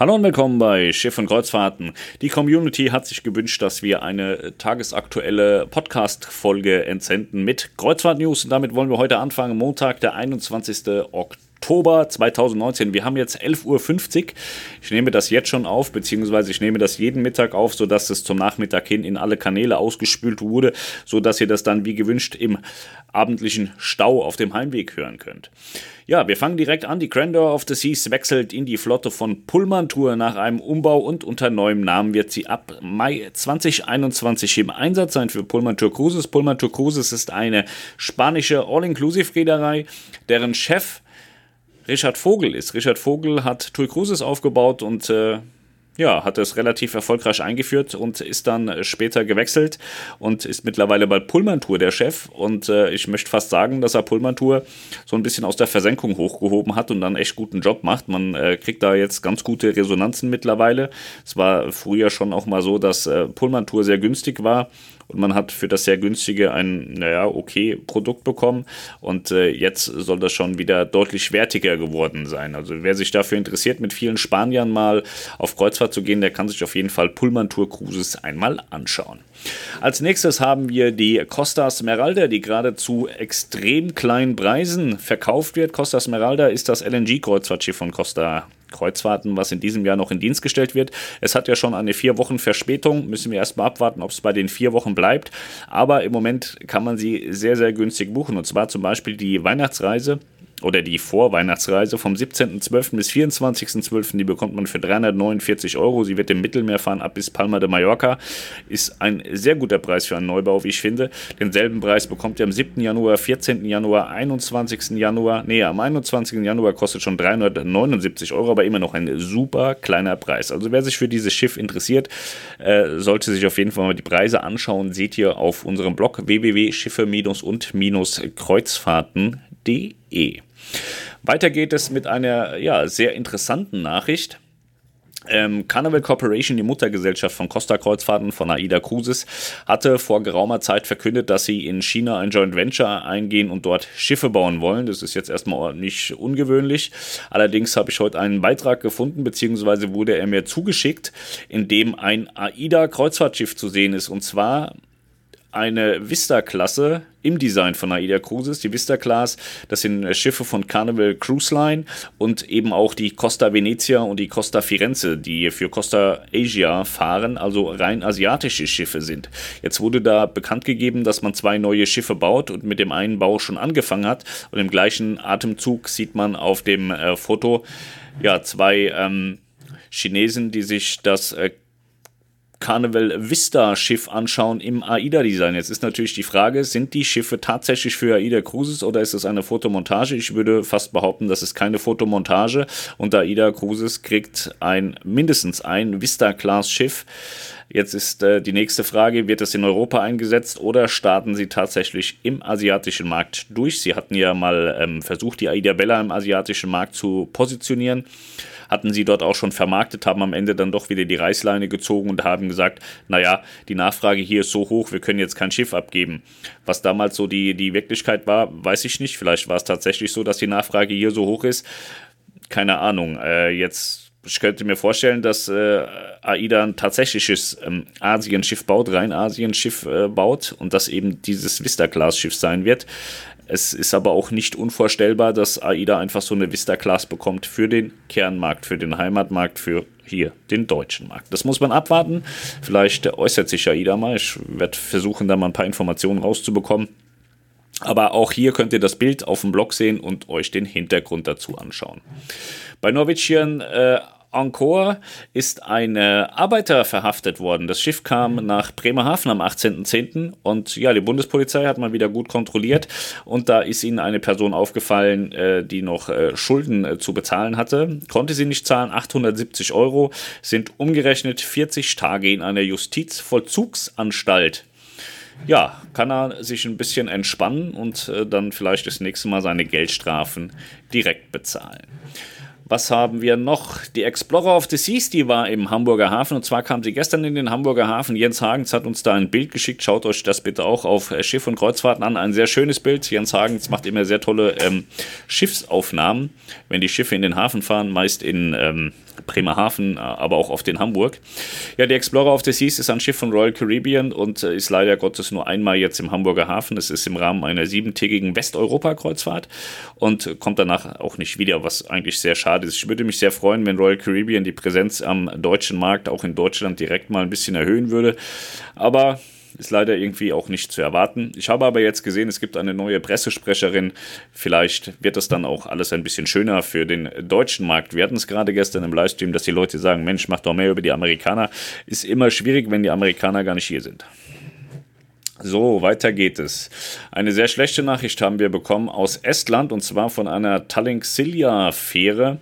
Hallo und willkommen bei Schiff und Kreuzfahrten. Die Community hat sich gewünscht, dass wir eine tagesaktuelle Podcast-Folge entsenden mit Kreuzfahrt-News. Und damit wollen wir heute anfangen. Montag, der 21. Oktober 2019. Wir haben jetzt 11.50 Uhr. Ich nehme das jetzt schon auf, beziehungsweise ich nehme das jeden Mittag auf, sodass es zum Nachmittag hin in alle Kanäle ausgespült wurde, sodass ihr das dann wie gewünscht im abendlichen Stau auf dem Heimweg hören könnt. Ja, wir fangen direkt an. Die Grandeur of the Seas wechselt in die Flotte von Pullman Tour. Nach einem Umbau und unter neuem Namen wird sie ab Mai 2021 im Einsatz sein für Pullman Tour Cruises. Pullman Tour Cruises ist eine spanische All-Inclusive-Reederei, deren Chef Richard Vogel ist. Richard Vogel hat Tour Cruises aufgebaut und äh, ja, hat es relativ erfolgreich eingeführt und ist dann später gewechselt und ist mittlerweile bei Pullman Tour der Chef. Und äh, ich möchte fast sagen, dass er Pullman Tour so ein bisschen aus der Versenkung hochgehoben hat und dann echt guten Job macht. Man äh, kriegt da jetzt ganz gute Resonanzen mittlerweile. Es war früher schon auch mal so, dass äh, Pullman Tour sehr günstig war und man hat für das sehr günstige ein, naja, okay Produkt bekommen und äh, jetzt soll das schon wieder deutlich wertiger geworden sein. Also wer sich dafür interessiert, mit vielen Spaniern mal auf Kreuzfahrt zu gehen, der kann sich auf jeden Fall Pullman Tour Cruises einmal anschauen. Als nächstes haben wir die Costa Smeralda, die gerade zu extrem kleinen Preisen verkauft wird. Costa Smeralda ist das LNG-Kreuzfahrtschiff von Costa Kreuzfahrten, was in diesem Jahr noch in Dienst gestellt wird. Es hat ja schon eine vier Wochen Verspätung, müssen wir erstmal abwarten, ob es bei den vier Wochen bleibt. Aber im Moment kann man sie sehr, sehr günstig buchen. Und zwar zum Beispiel die Weihnachtsreise oder die Vorweihnachtsreise vom 17.12. bis 24.12. Die bekommt man für 349 Euro. Sie wird im Mittelmeer fahren ab bis Palma de Mallorca. Ist ein sehr guter Preis für einen Neubau, wie ich finde. Denselben Preis bekommt ihr am 7. Januar, 14. Januar, 21. Januar. Nee, am 21. Januar kostet schon 379 Euro, aber immer noch ein super kleiner Preis. Also wer sich für dieses Schiff interessiert, äh, sollte sich auf jeden Fall mal die Preise anschauen. Seht ihr auf unserem Blog www.schiffe- und-kreuzfahrten.de. Weiter geht es mit einer ja, sehr interessanten Nachricht. Ähm, Carnival Corporation, die Muttergesellschaft von Costa Kreuzfahrten von AIDA Cruises, hatte vor geraumer Zeit verkündet, dass sie in China ein Joint Venture eingehen und dort Schiffe bauen wollen. Das ist jetzt erstmal nicht ungewöhnlich. Allerdings habe ich heute einen Beitrag gefunden, beziehungsweise wurde er mir zugeschickt, in dem ein AIDA Kreuzfahrtschiff zu sehen ist. Und zwar eine Vista-Klasse im Design von AIDA Cruises. Die Vista Class, das sind Schiffe von Carnival Cruise Line und eben auch die Costa Venezia und die Costa Firenze, die für Costa Asia fahren, also rein asiatische Schiffe sind. Jetzt wurde da bekannt gegeben, dass man zwei neue Schiffe baut und mit dem einen Bau schon angefangen hat. Und im gleichen Atemzug sieht man auf dem äh, Foto ja zwei ähm, Chinesen, die sich das äh, Carnival Vista Schiff anschauen im AIDA-Design. Jetzt ist natürlich die Frage, sind die Schiffe tatsächlich für AIDA Cruises oder ist es eine Fotomontage? Ich würde fast behaupten, das ist keine Fotomontage und AIDA Cruises kriegt ein mindestens ein Vista-Class-Schiff. Jetzt ist äh, die nächste Frage, wird es in Europa eingesetzt oder starten sie tatsächlich im asiatischen Markt durch? Sie hatten ja mal ähm, versucht, die Aida Bella im asiatischen Markt zu positionieren hatten sie dort auch schon vermarktet, haben am Ende dann doch wieder die Reißleine gezogen und haben gesagt, naja, die Nachfrage hier ist so hoch, wir können jetzt kein Schiff abgeben. Was damals so die, die Wirklichkeit war, weiß ich nicht. Vielleicht war es tatsächlich so, dass die Nachfrage hier so hoch ist. Keine Ahnung. Äh, jetzt ich könnte mir vorstellen, dass äh, AIDA ein tatsächliches ähm, Asienschiff baut, rein Asienschiff äh, baut und das eben dieses Vista-Class-Schiff sein wird. Es ist aber auch nicht unvorstellbar, dass AIDA einfach so eine Vista-Class bekommt für den Kernmarkt, für den Heimatmarkt, für hier den deutschen Markt. Das muss man abwarten. Vielleicht äußert sich AIDA mal. Ich werde versuchen, da mal ein paar Informationen rauszubekommen. Aber auch hier könnt ihr das Bild auf dem Blog sehen und euch den Hintergrund dazu anschauen. Bei Norwegian äh, Encore ist ein Arbeiter verhaftet worden. Das Schiff kam nach Bremerhaven am 18.10. und ja, die Bundespolizei hat mal wieder gut kontrolliert und da ist ihnen eine Person aufgefallen, äh, die noch äh, Schulden äh, zu bezahlen hatte. Konnte sie nicht zahlen, 870 Euro sind umgerechnet 40 Tage in einer Justizvollzugsanstalt ja, kann er sich ein bisschen entspannen und äh, dann vielleicht das nächste Mal seine Geldstrafen direkt bezahlen. Was haben wir noch? Die Explorer of the Seas, die war im Hamburger Hafen und zwar kam sie gestern in den Hamburger Hafen. Jens Hagens hat uns da ein Bild geschickt. Schaut euch das bitte auch auf Schiff und Kreuzfahrten an. Ein sehr schönes Bild. Jens Hagens macht immer sehr tolle ähm, Schiffsaufnahmen, wenn die Schiffe in den Hafen fahren, meist in ähm, Bremerhaven, äh, aber auch auf den Hamburg. Ja, die Explorer of the Seas ist ein Schiff von Royal Caribbean und äh, ist leider Gottes nur einmal jetzt im Hamburger Hafen. Es ist im Rahmen einer siebentägigen Westeuropa-Kreuzfahrt und kommt danach auch nicht wieder, was eigentlich sehr schade ist. Ich würde mich sehr freuen, wenn Royal Caribbean die Präsenz am deutschen Markt auch in Deutschland direkt mal ein bisschen erhöhen würde. Aber ist leider irgendwie auch nicht zu erwarten. Ich habe aber jetzt gesehen, es gibt eine neue Pressesprecherin. Vielleicht wird das dann auch alles ein bisschen schöner für den deutschen Markt. Wir hatten es gerade gestern im Livestream, dass die Leute sagen, Mensch, mach doch mehr über die Amerikaner. Ist immer schwierig, wenn die Amerikaner gar nicht hier sind. So, weiter geht es. Eine sehr schlechte Nachricht haben wir bekommen aus Estland und zwar von einer Tallink-Silja-Fähre.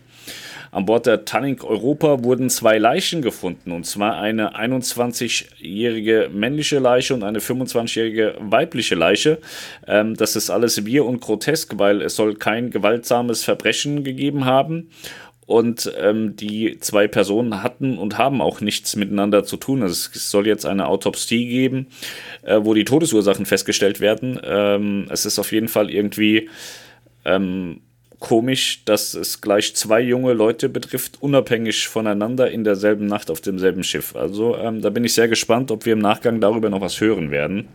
An Bord der Tallink Europa wurden zwei Leichen gefunden, und zwar eine 21-jährige männliche Leiche und eine 25-jährige weibliche Leiche. Ähm, das ist alles wir und grotesk, weil es soll kein gewaltsames Verbrechen gegeben haben. Und ähm, die zwei Personen hatten und haben auch nichts miteinander zu tun. Also es soll jetzt eine Autopsie geben, äh, wo die Todesursachen festgestellt werden. Ähm, es ist auf jeden Fall irgendwie ähm, komisch, dass es gleich zwei junge Leute betrifft, unabhängig voneinander in derselben Nacht auf demselben Schiff. Also ähm, da bin ich sehr gespannt, ob wir im Nachgang darüber noch was hören werden.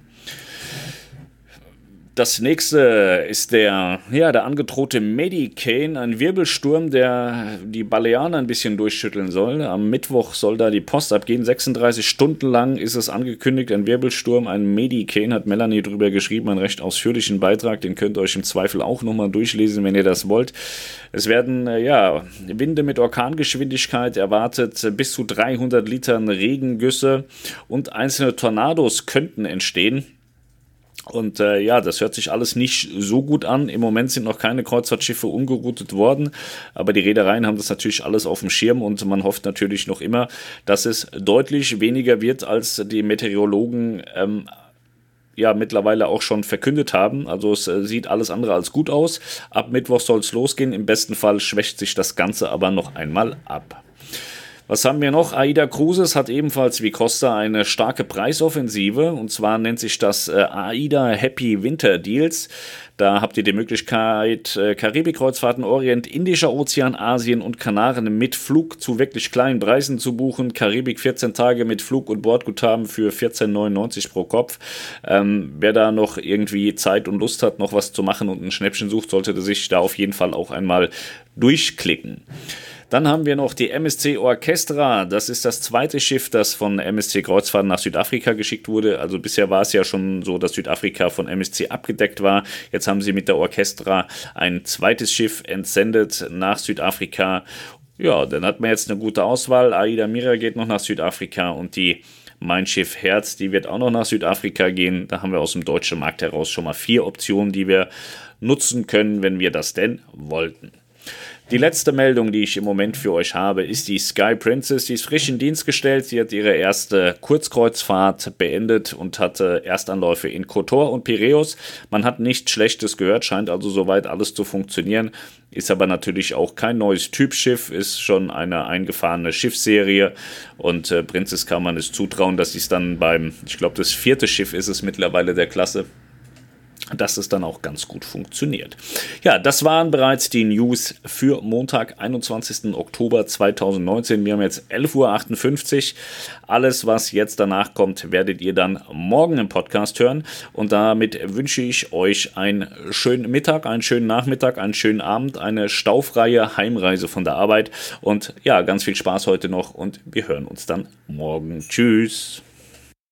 Das nächste ist der, ja, der angedrohte Medicane, ein Wirbelsturm, der die Baleaner ein bisschen durchschütteln soll. Am Mittwoch soll da die Post abgehen. 36 Stunden lang ist es angekündigt, ein Wirbelsturm, ein Medicane, hat Melanie drüber geschrieben, einen recht ausführlichen Beitrag. Den könnt ihr euch im Zweifel auch nochmal durchlesen, wenn ihr das wollt. Es werden, äh, ja, Winde mit Orkangeschwindigkeit erwartet, bis zu 300 Litern Regengüsse und einzelne Tornados könnten entstehen. Und äh, ja, das hört sich alles nicht so gut an. Im Moment sind noch keine Kreuzfahrtschiffe umgeroutet worden, aber die Reedereien haben das natürlich alles auf dem Schirm und man hofft natürlich noch immer, dass es deutlich weniger wird, als die Meteorologen ähm, ja mittlerweile auch schon verkündet haben. Also es äh, sieht alles andere als gut aus. Ab Mittwoch soll es losgehen. Im besten Fall schwächt sich das Ganze aber noch einmal ab. Was haben wir noch? Aida Cruises hat ebenfalls wie Costa eine starke Preisoffensive und zwar nennt sich das äh, Aida Happy Winter Deals. Da habt ihr die Möglichkeit, äh, Karibikkreuzfahrten, Orient, Indischer Ozean, Asien und Kanaren mit Flug zu wirklich kleinen Preisen zu buchen. Karibik 14 Tage mit Flug- und Bordguthaben für 14,99 pro Kopf. Ähm, wer da noch irgendwie Zeit und Lust hat, noch was zu machen und ein Schnäppchen sucht, sollte sich da auf jeden Fall auch einmal durchklicken. Dann haben wir noch die MSC Orchestra. Das ist das zweite Schiff, das von MSC Kreuzfahrten nach Südafrika geschickt wurde. Also bisher war es ja schon so, dass Südafrika von MSC abgedeckt war. Jetzt haben sie mit der Orchestra ein zweites Schiff entsendet nach Südafrika. Ja, dann hat man jetzt eine gute Auswahl. Aida Mira geht noch nach Südafrika und die mein Schiff Herz, die wird auch noch nach Südafrika gehen. Da haben wir aus dem deutschen Markt heraus schon mal vier Optionen, die wir nutzen können, wenn wir das denn wollten. Die letzte Meldung, die ich im Moment für euch habe, ist die Sky Princess. Die ist frisch in Dienst gestellt. Sie hat ihre erste Kurzkreuzfahrt beendet und hatte Erstanläufe in Kotor und Piräus. Man hat nichts Schlechtes gehört, scheint also soweit alles zu funktionieren. Ist aber natürlich auch kein neues Typschiff, ist schon eine eingefahrene Schiffsserie und äh, Princess kann man es zutrauen, dass sie es dann beim, ich glaube, das vierte Schiff ist es mittlerweile der Klasse, dass es dann auch ganz gut funktioniert. Ja, das waren bereits die News für Montag, 21. Oktober 2019. Wir haben jetzt 11.58 Uhr. Alles, was jetzt danach kommt, werdet ihr dann morgen im Podcast hören. Und damit wünsche ich euch einen schönen Mittag, einen schönen Nachmittag, einen schönen Abend, eine staufreie Heimreise von der Arbeit. Und ja, ganz viel Spaß heute noch und wir hören uns dann morgen. Tschüss.